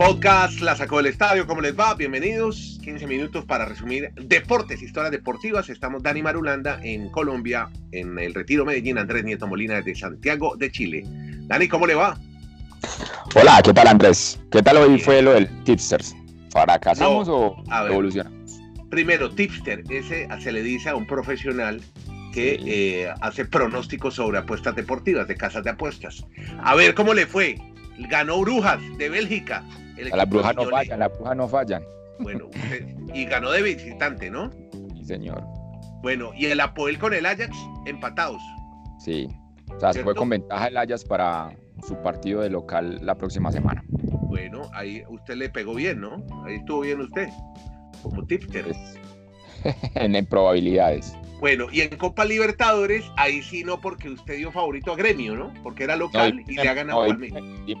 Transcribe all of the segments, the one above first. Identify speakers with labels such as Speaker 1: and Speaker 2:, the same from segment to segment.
Speaker 1: Podcast La Sacó del Estadio, ¿cómo les va? Bienvenidos. 15 minutos para resumir deportes, historias deportivas. Estamos Dani Marulanda en Colombia, en el Retiro Medellín, Andrés Nieto Molina desde Santiago de Chile. Dani, ¿cómo le va?
Speaker 2: Hola, ¿qué tal Andrés? ¿Qué tal hoy fue lo del Tipsters? ¿Fracasamos o evolucionamos?
Speaker 1: Primero, tipster, ese se le dice a un profesional que eh, hace pronósticos sobre apuestas deportivas, de casas de apuestas. A ver cómo le fue. Ganó Brujas de Bélgica.
Speaker 2: A las brujas no fallan, las brujas no fallan.
Speaker 1: Bueno, y ganó de visitante, ¿no?
Speaker 2: Sí, señor.
Speaker 1: Bueno, y el Apoel con el Ajax empatados.
Speaker 2: Sí, o sea, se fue con ventaja el Ajax para su partido de local la próxima semana.
Speaker 1: Bueno, ahí usted le pegó bien, ¿no? Ahí estuvo bien usted, como tipster.
Speaker 2: en probabilidades.
Speaker 1: Bueno, y en Copa Libertadores, ahí sí no, porque usted dio favorito a Gremio, ¿no? Porque era local y le ha ganado
Speaker 2: no,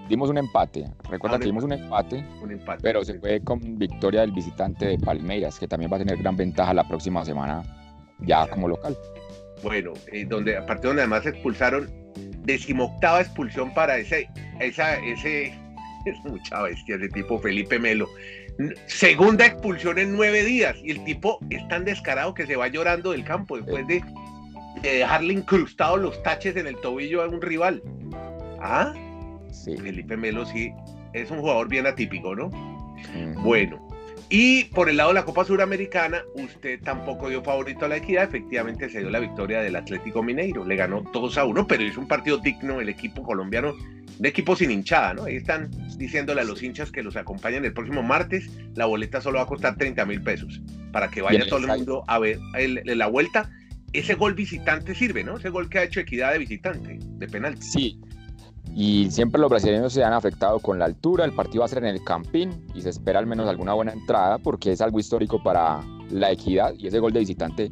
Speaker 2: Dimos un empate. Recuerda que dimos un empate, un empate, pero se fue con victoria del visitante de Palmeiras, que también va a tener gran ventaja la próxima semana, ya como local.
Speaker 1: Bueno, eh, donde, aparte donde además expulsaron, decimoctava expulsión para ese, esa, ese, es mucha bestia, ese tipo Felipe Melo segunda expulsión en nueve días y el tipo es tan descarado que se va llorando del campo después de, dejarle incrustados los taches en el tobillo a un rival. ¿Ah? Sí. Felipe Melo sí es un jugador bien atípico, ¿no? Bueno, y por el lado de la Copa Suramericana, usted tampoco dio favorito a la equidad. Efectivamente se dio la victoria del Atlético Mineiro. Le ganó 2 a 1, pero es un partido digno el equipo colombiano, de equipo sin hinchada, ¿no? Ahí están diciéndole a los hinchas que los acompañan el próximo martes. La boleta solo va a costar 30 mil pesos para que vaya todo el mundo a ver la vuelta. Ese gol visitante sirve, ¿no? Ese gol que ha hecho equidad de visitante, de penalti.
Speaker 2: Sí, y siempre los brasileños se han afectado con la altura. El partido va a ser en el Campín y se espera al menos alguna buena entrada porque es algo histórico para la equidad y ese gol de visitante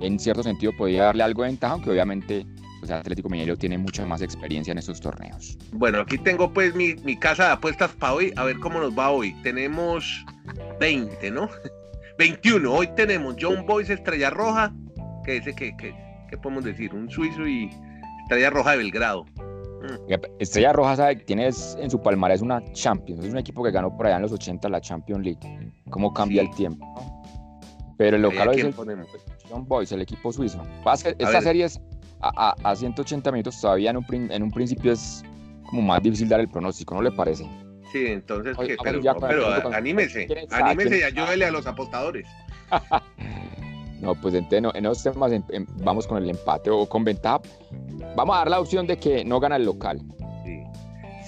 Speaker 2: en cierto sentido podría darle algo de ventaja, aunque obviamente pues, Atlético Mineiro tiene mucha más experiencia en estos torneos.
Speaker 1: Bueno, aquí tengo pues mi, mi casa de apuestas para hoy, a ver cómo nos va hoy. Tenemos 20, ¿no? 21. Hoy tenemos John Boyce Estrella Roja, que dice que, que, que podemos decir, un suizo y Estrella Roja de Belgrado.
Speaker 2: Estrella Roja sabe que tiene en su palmarés una Champions, es un equipo que ganó por allá en los 80 la Champions League. ¿Cómo cambia el tiempo? Pero el local es el John Boys, el equipo suizo. esta serie es a, 180 minutos todavía en un, en un principio es como más difícil dar el pronóstico, ¿no le parece?
Speaker 1: Sí, entonces, pero, anímese, anímese y ayúdele a los apostadores.
Speaker 2: no, pues en, en esos temas vamos con el empate o con ventaja Vamos a dar la opción de que no gana el local.
Speaker 1: Sí.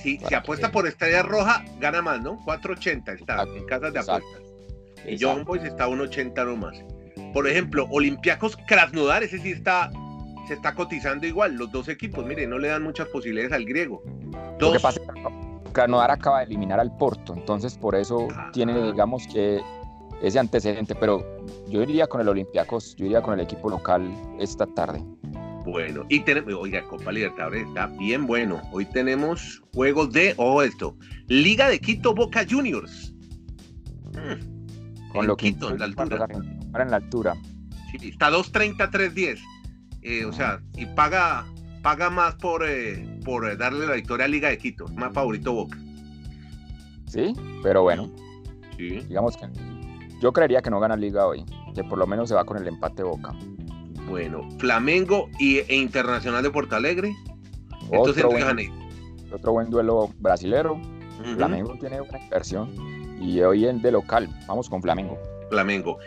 Speaker 1: Si, si apuesta por Estrella Roja, gana más, ¿no? 4.80 está en casas de apuestas. Y John Boys está 1.80 nomás. Por ejemplo, Olympiacos Krasnodar, ese sí está, se está cotizando igual. Los dos equipos, mire, no le dan muchas posibilidades al griego.
Speaker 2: Lo que pasa es que Krasnodar acaba de eliminar al Porto, entonces por eso ah. tiene, digamos que ese antecedente, pero yo iría con el Olympiacos, yo iría con el equipo local esta tarde.
Speaker 1: Bueno, y tenemos, oiga, Copa Libertadores está bien bueno. Hoy tenemos juegos de, oh, esto, Liga de Quito Boca Juniors.
Speaker 2: Mm, Con lo Quito, en la altura. En la altura.
Speaker 1: Sí, está 2.30, 3.10. Eh, o sea, y paga, paga más por, eh, por darle la victoria a Liga de Quito. Más favorito Boca.
Speaker 2: Sí, pero bueno. Sí. Digamos que yo creería que no gana Liga hoy, que por lo menos se va con el empate Boca.
Speaker 1: Bueno, Flamengo y, e Internacional de Porto Alegre.
Speaker 2: Entonces, otro, buen, duelo brasilero. Flamengo tiene una inversión y hoy en de local. Vamos con Flamengo.
Speaker 1: Flamengo.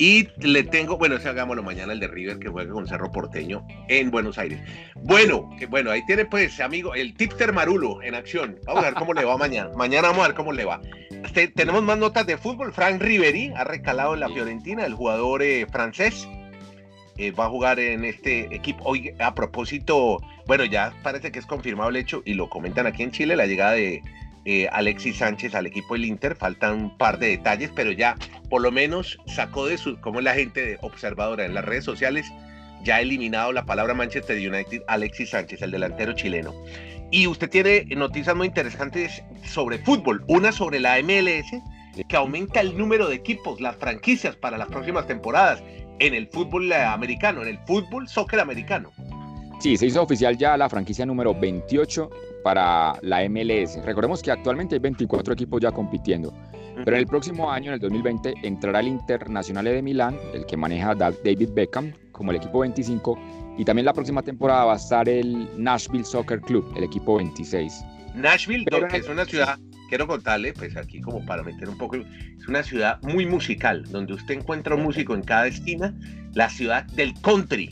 Speaker 1: Y le tengo, bueno, ese hagámoslo mañana, el de River que juega con Cerro Porteño en Buenos Aires. Bueno, bueno, ahí tiene pues, amigo, el tipster Marulo en acción. Vamos a ver cómo le va mañana. Mañana vamos a ver cómo le va. Este, tenemos más notas de fútbol. Frank Riveri ha recalado en la Fiorentina, el jugador eh, francés. Eh, va a jugar en este equipo. Hoy, a propósito, bueno, ya parece que es confirmado el hecho y lo comentan aquí en Chile, la llegada de eh, Alexis Sánchez al equipo del Inter. Faltan un par de detalles, pero ya por lo menos sacó de su, como la gente observadora en las redes sociales, ya ha eliminado la palabra Manchester United, Alexis Sánchez, el delantero chileno. Y usted tiene noticias muy interesantes sobre fútbol. Una sobre la MLS, que aumenta el número de equipos, las franquicias para las próximas temporadas en el fútbol americano, en el fútbol soccer americano.
Speaker 2: Sí, se hizo oficial ya la franquicia número 28 para la MLS. Recordemos que actualmente hay 24 equipos ya compitiendo. Pero en el próximo año, en el 2020, entrará el Internacional de Milán, el que maneja David Beckham, como el equipo 25. Y también la próxima temporada va a estar el Nashville Soccer Club, el equipo 26.
Speaker 1: Nashville, que es una ciudad, quiero contarle, pues aquí como para meter un poco, es una ciudad muy musical, donde usted encuentra un músico en cada esquina, la ciudad del country.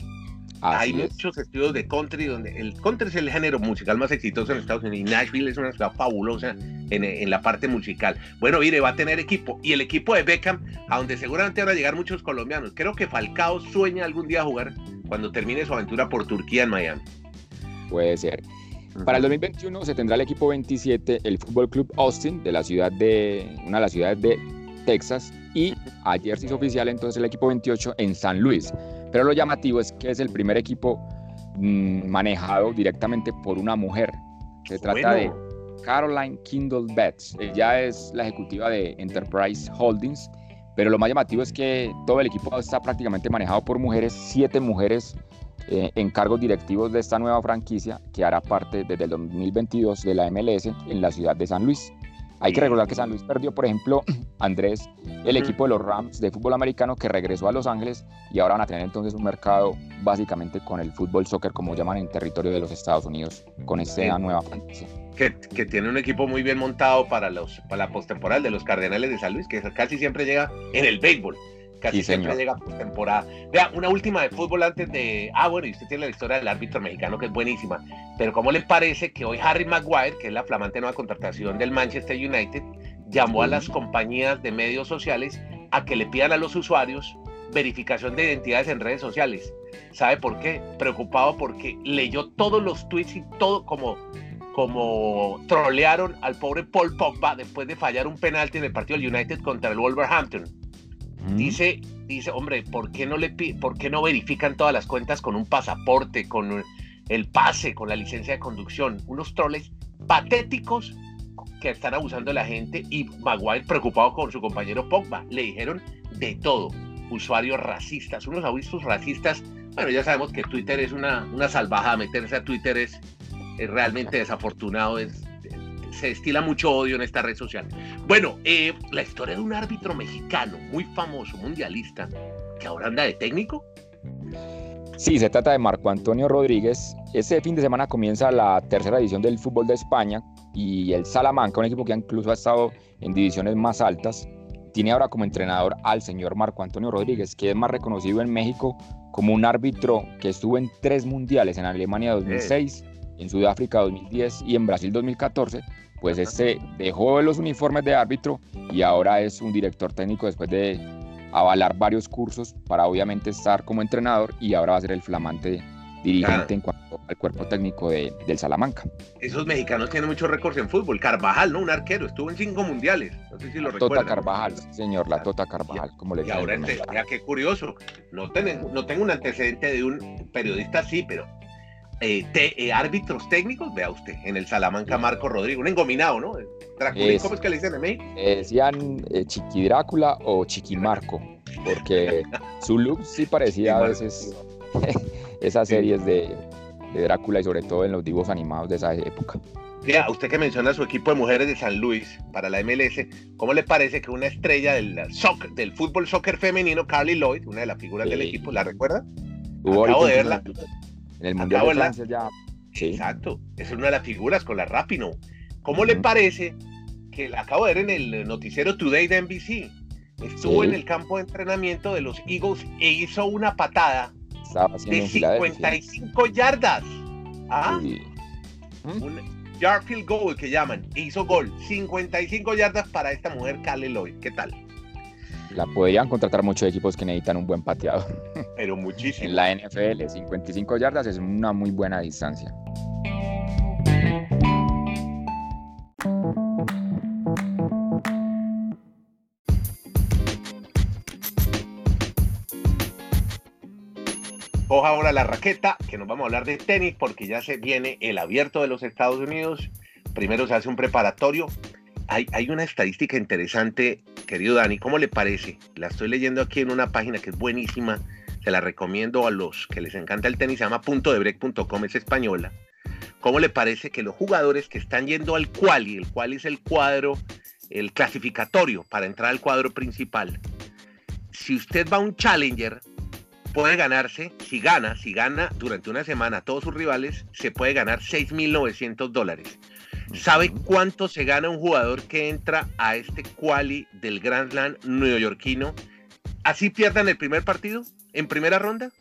Speaker 1: Hay muchos estudios de country donde el country es el género musical más exitoso en Estados Unidos y Nashville es una ciudad fabulosa en, la parte musical. Bueno, mire, va a tener equipo y el equipo de Beckham, a donde seguramente van a llegar muchos colombianos. Creo que Falcao sueña algún día jugar cuando termine su aventura por Turquía en Miami.
Speaker 2: Puede ser. Para el 2021 se tendrá el equipo 27, el Fútbol Club Austin, de la ciudad de una de las ciudades de Texas, y ayer se hizo oficial entonces el equipo 28 en San Luis. Pero lo llamativo es que es el primer equipo mm, manejado directamente por una mujer. Se trata de Caroline Kindle Betts. Ella es la ejecutiva de Enterprise Holdings. Pero lo más llamativo es que todo el equipo está prácticamente manejado por mujeres, siete mujeres eh, en cargos directivos de esta nueva franquicia que hará parte desde el 2022 de la MLS en la ciudad de San Luis. Hay que recordar que San Luis perdió, por ejemplo, Andrés, el equipo de los Rams de fútbol americano que regresó a Los Ángeles y ahora van a tener entonces un mercado básicamente con el fútbol soccer, como llaman en territorio de los Estados Unidos, con esta nueva franquicia.
Speaker 1: Que, que, tiene un equipo muy bien montado para, los, para la postemporada de los Cardenales de San Luis, que casi siempre llega en el béisbol. Casi siempre llega por temporada. Vea, una última de fútbol antes de. Ah, bueno, y usted tiene la historia del árbitro mexicano que es buenísima. Pero, ¿cómo le parece que hoy Harry Maguire, que es la flamante nueva contratación del Manchester United, llamó a las compañías de medios sociales a que le pidan a los usuarios verificación de identidades en redes sociales? ¿Sabe por qué? Preocupado porque leyó todos los tweets y todo como como trolearon al pobre Paul Pogba después de fallar un penalti en el partido del United contra el Wolverhampton Dice, dice, hombre, ¿por qué no le por qué no verifican todas las cuentas con un pasaporte, con el pase, con la licencia de conducción? Unos troles patéticos que están abusando de la gente y Maguire preocupado con su compañero Pogba. Le dijeron de todo. Usuarios racistas, unos avisos racistas. Bueno, ya sabemos que Twitter es una, una salvajada. Meterse a Twitter es, es realmente desafortunado, es se estila mucho odio en esta red social. Bueno, eh, la historia de un árbitro mexicano muy famoso, mundialista, que ahora anda de técnico.
Speaker 2: Sí, se trata de Marco Antonio Rodríguez. Este fin de semana comienza la tercera edición del fútbol de España y el Salamanca, un equipo que incluso ha estado en divisiones más altas, tiene ahora como entrenador al señor Marco Antonio Rodríguez, que es más reconocido en México como un árbitro que estuvo en tres mundiales, en Alemania 2006, en Sudáfrica 2010 y en Brasil 2014, pues este dejó los uniformes de árbitro y ahora es un director técnico después de avalar varios cursos para obviamente estar como entrenador y ahora va a ser el flamante dirigente en cuanto al cuerpo técnico de, del Salamanca.
Speaker 1: Esos mexicanos tienen muchos récords en fútbol. Carvajal, ¿no? Un arquero, estuvo en cinco mundiales. No sé si lo
Speaker 2: Tota Carvajal, señor, la Tota Carvajal, como le
Speaker 1: Y ahora, este, ya qué curioso. No, tengo, no tengo un antecedente de un periodista así, pero eh, eh, árbitros técnicos, vea usted, en el Salamanca Marco Rodrigo, un engominado, ¿no? ¿Cómo es que le dicen a mí?
Speaker 2: decían eh, Chiqui Drácula o Chiqui Marco, porque su look sí parecía a veces esas series de, Drácula y sobre todo en los dibujos animados de esa época.
Speaker 1: Mira, usted que menciona su equipo de mujeres de San Luis para la MLS, ¿cómo le parece que una estrella del, del fútbol soccer femenino, Carly Lloyd, una de las figuras del equipo, ¿la recuerda? Acabo de verla.
Speaker 2: En el Mundial de Francia ya.
Speaker 1: Exacto, es una de las figuras con la Rapino. ¿Cómo le parece que la acabo de ver en el noticiero Today de NBC? Estuvo en el campo de entrenamiento de los Eagles e hizo una patada de 55 yardas. ¿Ah? Un yard field goal que llaman. E hizo gol. 55 yardas para esta mujer, Kale Lloyd. ¿Qué tal?
Speaker 2: La podrían contratar muchos equipos que necesitan un buen pateador.
Speaker 1: Pero muchísimo.
Speaker 2: En la NFL, 55 yardas es una muy buena distancia.
Speaker 1: Coja ahora la raqueta, que nos vamos a hablar de tenis, porque ya se viene el abierto de los Estados Unidos. Primero se hace un preparatorio hay, una estadística interesante, querido Dani, ¿cómo le parece? La estoy leyendo aquí en una página que es buenísima se la recomiendo a los que les encanta el tenis, se llama puntodebreak.com, es española. ¿Cómo le parece que los jugadores que están yendo al quali, el quali es el cuadro, el clasificatorio para entrar al cuadro principal, si usted va a un challenger, puede ganarse, si gana, si gana durante una semana a todos sus rivales, se puede ganar 6.900 dólares. ¿Sabe cuánto se gana un jugador que entra a este quali del Grand Slam neoyorquino? Así pierdan el primer partido, en primera ronda.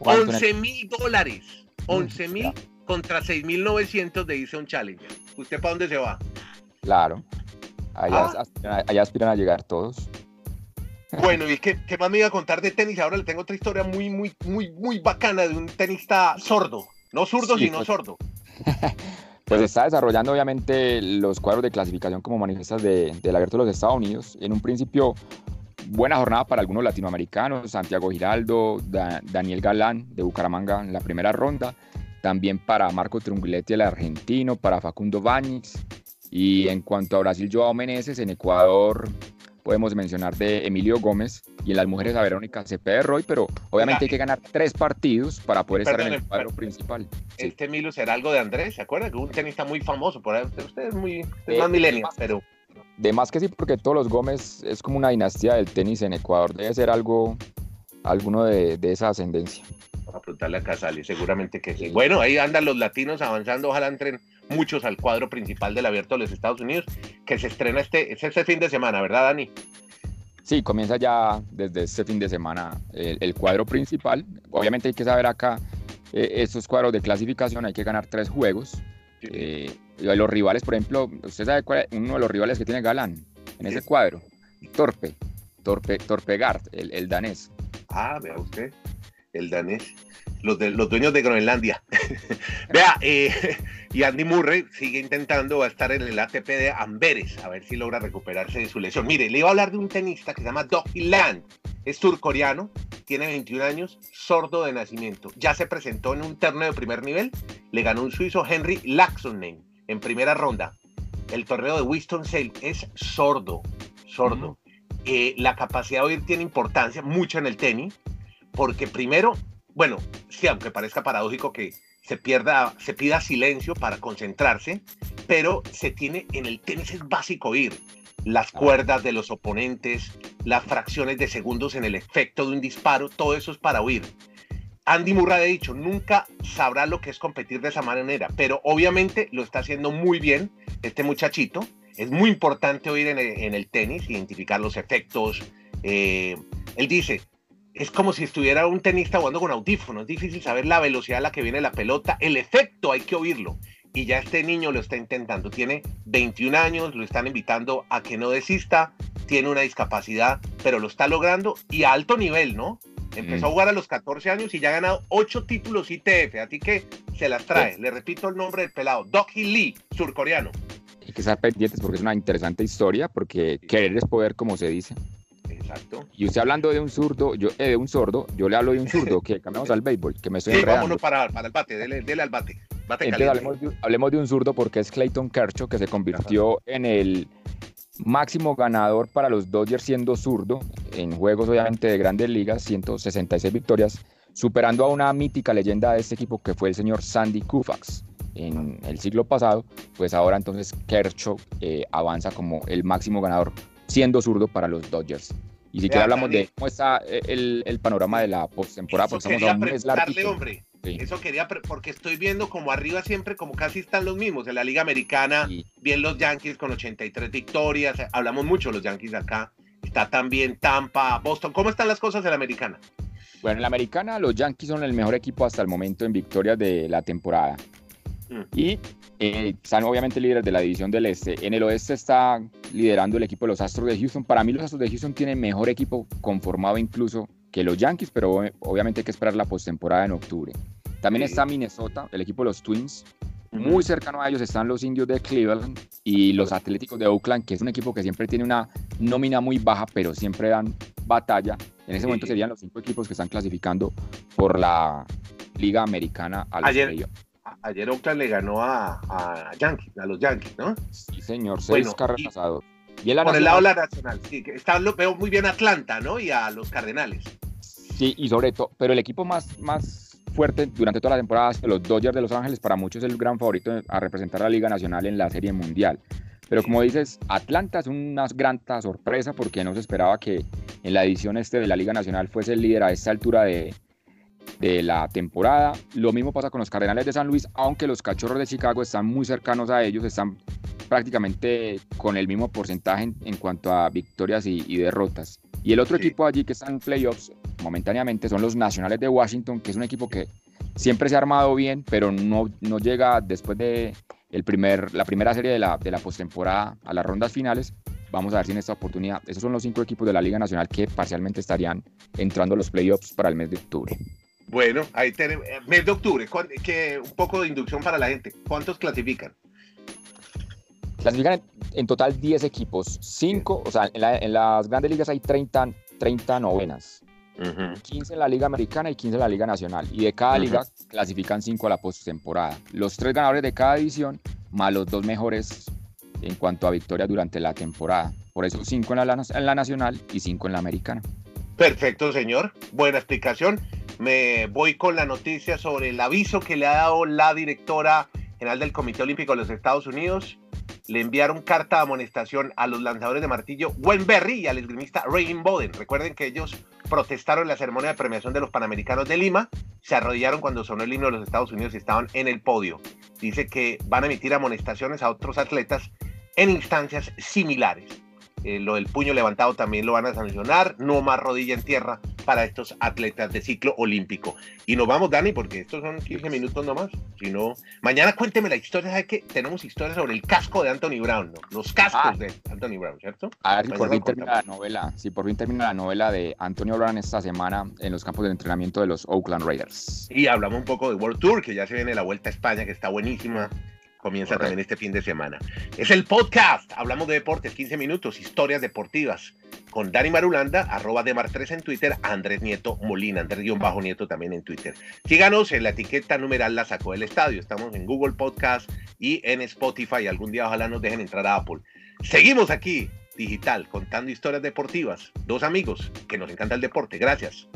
Speaker 1: 11 mil dólares. 11 mil contra 6.900 de irse un Challenger. ¿Usted para dónde se va?
Speaker 2: Claro. Allá, ah. aspiran, a llegar todos.
Speaker 1: Bueno, y ¿qué, ¿qué, más me iba a contar de tenis? Ahora le tengo otra historia muy, muy, muy, muy bacana de un tenista sordo. No zurdo, sino pues. sordo.
Speaker 2: Pues está desarrollando obviamente los cuadros de clasificación como manifiestas de, del abierto de los Estados Unidos. En un principio, buena jornada para algunos latinoamericanos, Santiago Giraldo, Daniel Galán de Bucaramanga en la primera ronda, también para Marco Trunguletti, el argentino, para Facundo Báñez. Y en cuanto a Brasil, Joao Meneses, en Ecuador podemos mencionar de Emilio Gómez y en las mujeres a Verónica Cepeda Roy, pero obviamente hay que ganar tres partidos para poder estar en el cuadro principal.
Speaker 1: Este Emilio será algo de Andrés, ¿se acuerdan? Que un tenista muy famoso, por ahí, usted es muy más milenio, pero...
Speaker 2: De más que sí, porque todos los Gómez es como una dinastía del tenis en Ecuador, debe ser algo, alguno de, de esa ascendencia
Speaker 1: a preguntarle a Casali, seguramente que sí. Bueno, ahí andan los latinos avanzando, ojalá entren muchos al cuadro principal del Abierto de los Estados Unidos, que se estrena este, este fin de semana, ¿verdad, Dani?
Speaker 2: Sí, comienza ya desde este fin de semana el, cuadro principal. Obviamente hay que saber acá, eh, estos cuadros de clasificación hay que ganar tres juegos. Eh, los rivales, por ejemplo, ¿usted sabe cuál es uno de los rivales que tiene Galán en ese cuadro? Torpe, Torpe, Torpegard, el, el danés.
Speaker 1: Ah, vea usted el danés, los, de, los dueños de Groenlandia. Vea, eh, y Andy Murray sigue intentando, va a estar en el ATP de Amberes, a ver si logra recuperarse de su lesión. Mire, le iba a hablar de un tenista que se llama Doggy Land, es surcoreano, tiene 21 años, sordo de nacimiento. Ya se presentó en un torneo de primer nivel, le ganó un suizo Henry Laxonen en primera ronda. El torneo de Winston-Salem es sordo, sordo. Eh, la capacidad de oír tiene importancia, mucho en el tenis porque primero, bueno, sí, aunque parezca paradójico que se pierda, se pida silencio para concentrarse, pero se tiene en el tenis es básico oír las cuerdas de los oponentes, las fracciones de segundos en el efecto de un disparo, todo eso es para oír. Andy Murray ha dicho, nunca sabrá lo que es competir de esa manera, pero obviamente lo está haciendo muy bien este muchachito. Es muy importante oír en el, tenis, identificar los efectos. Eh, él dice, es como si estuviera un tenista jugando con audífonos. Es difícil saber la velocidad a la que viene la pelota. El efecto hay que oírlo. Y ya este niño lo está intentando. Tiene 21 años, lo están invitando a que no desista. Tiene una discapacidad, pero lo está logrando y a alto nivel, ¿no? Empezó a mm. jugar a los 14 años y ya ha ganado 8 títulos ITF. A ti que se las trae. Le repito el nombre del pelado. Doki Lee, surcoreano.
Speaker 2: Hay que estar pendientes porque es una interesante historia, porque querer es poder, como se dice.
Speaker 1: Exacto.
Speaker 2: Y usted hablando de un zurdo, yo, eh, de un sordo, yo le hablo de un zurdo, que cambiamos al béisbol, que me estoy sí,
Speaker 1: vámonos para, para el bate, dele, dele al bate. bate
Speaker 2: hablemos, de, hablemos, de, un zurdo porque es Clayton Kershaw, que se convirtió en el máximo ganador para los Dodgers siendo zurdo, en juegos obviamente de grandes ligas, 166 victorias, superando a una mítica leyenda de este equipo que fue el señor Sandy Koufax en el siglo pasado, pues ahora entonces Kershaw eh, avanza como el máximo ganador siendo zurdo para los Dodgers. Y si quiere hablamos de cómo está eh, el, el panorama de la postemporada, porque
Speaker 1: estamos a un mes hombre. Eso quería, porque estoy viendo como arriba siempre, como casi están los mismos. En la Liga Americana, bien los Yankees con 83 victorias. Hablamos mucho los Yankees acá. Está también Tampa, Boston. ¿Cómo están las cosas en la Americana?
Speaker 2: Bueno, en la Americana los Yankees son el mejor equipo hasta el momento en victorias de la temporada. Mm. Y eh, están obviamente líderes de la división del este. En el oeste está liderando el equipo de los Astros de Houston. Para mí los Astros de Houston tienen mejor equipo conformado incluso que los Yankees, pero obviamente hay que esperar la postemporada en octubre. También está Minnesota, el equipo de los Twins. Muy cercano a ellos están los indios de Cleveland y los Atléticos de Oakland, que es un equipo que siempre tiene una nómina muy baja, pero siempre dan batalla. En ese momento serían los cinco equipos que están clasificando por la Liga Americana
Speaker 1: a los Ayer, ayer Oakland le ganó a, a, Yankees, a los Yankees, ¿no?
Speaker 2: Sí, señor, seis carreras
Speaker 1: Y, por el lado de la Nacional, sí, que está, lo veo muy bien Atlanta, ¿no? Y a los Cardenales.
Speaker 2: Sí, y sobre todo, pero el equipo más, más fuerte durante toda la temporada los Dodgers de Los Ángeles, para muchos es el gran favorito a representar a la Liga Nacional en la Serie Mundial. Pero como dices, Atlanta es una gran sorpresa porque no se esperaba que en la edición este de la Liga Nacional fuese el líder a esta altura de, de la temporada. Lo mismo pasa con los Cardenales de San Luis, aunque los Cachorros de Chicago están muy cercanos a ellos, están prácticamente con el mismo porcentaje en, cuanto a victorias y, derrotas. Y el otro equipo allí que está en playoffs momentáneamente son los Nacionales de Washington, que es un equipo que siempre se ha armado bien, pero no, no llega después de el primer, la primera serie de la, de la postemporada a las rondas finales. Vamos a ver si en esta oportunidad, esos son los cinco equipos de la Liga Nacional que parcialmente estarían entrando a los playoffs para el mes de octubre.
Speaker 1: Bueno, ahí tenemos, eh, mes de octubre, que un poco de inducción para la gente. ¿Cuántos clasifican?
Speaker 2: Clasifican en, total 10 equipos, 5, o sea, en, las grandes ligas hay 30, 30 novenas, 15 en la Liga Americana y 15 en la Liga Nacional. Y de cada liga clasifican 5 a la postemporada. Los tres ganadores de cada división, más los dos mejores en cuanto a victorias durante la temporada. Por eso 5 en la, en la Nacional y 5 en la Americana.
Speaker 1: Perfecto, señor. Buena explicación me voy con la noticia sobre el aviso que le ha dado la directora general del Comité Olímpico de los Estados Unidos. Le enviaron carta de amonestación a los lanzadores de martillo Gwen Berry y al esgrimista Raymond Boden. Recuerden que ellos protestaron en la ceremonia de premiación de los Panamericanos de Lima, se arrodillaron cuando sonó el himno de los Estados Unidos y estaban en el podio. Dice que van a emitir amonestaciones a otros atletas en instancias similares. Eh, lo del puño levantado también lo van a sancionar, no más rodilla en tierra para estos atletas de ciclo olímpico. Y nos vamos, Dani, porque estos son 15 minutos nomás. Si no, mañana cuénteme la historia, ¿sabe que tenemos historias sobre el casco de Anthony Brown, ¿no? Los cascos ah. de Anthony Brown, ¿cierto?
Speaker 2: A ver por fin termina la novela, si por fin termina la novela de Antonio Brown esta semana en los campos de entrenamiento de los Oakland Raiders.
Speaker 1: Y hablamos un poco de World Tour, que ya se viene la Vuelta a España, que está buenísima comienza también este fin de semana. Es el podcast, hablamos de deportes, 15 minutos, historias deportivas, con Dani Marulanda, arroba de Mar3 en Twitter, Andrés Nieto Molina, Andrés-Bajo Nieto también en Twitter. Síganos en la etiqueta numeral La Sacó del Estadio, estamos en Google Podcast y en Spotify, algún día ojalá nos dejen entrar a Apple. Seguimos aquí, digital, contando historias deportivas, dos amigos que nos encanta el deporte, gracias.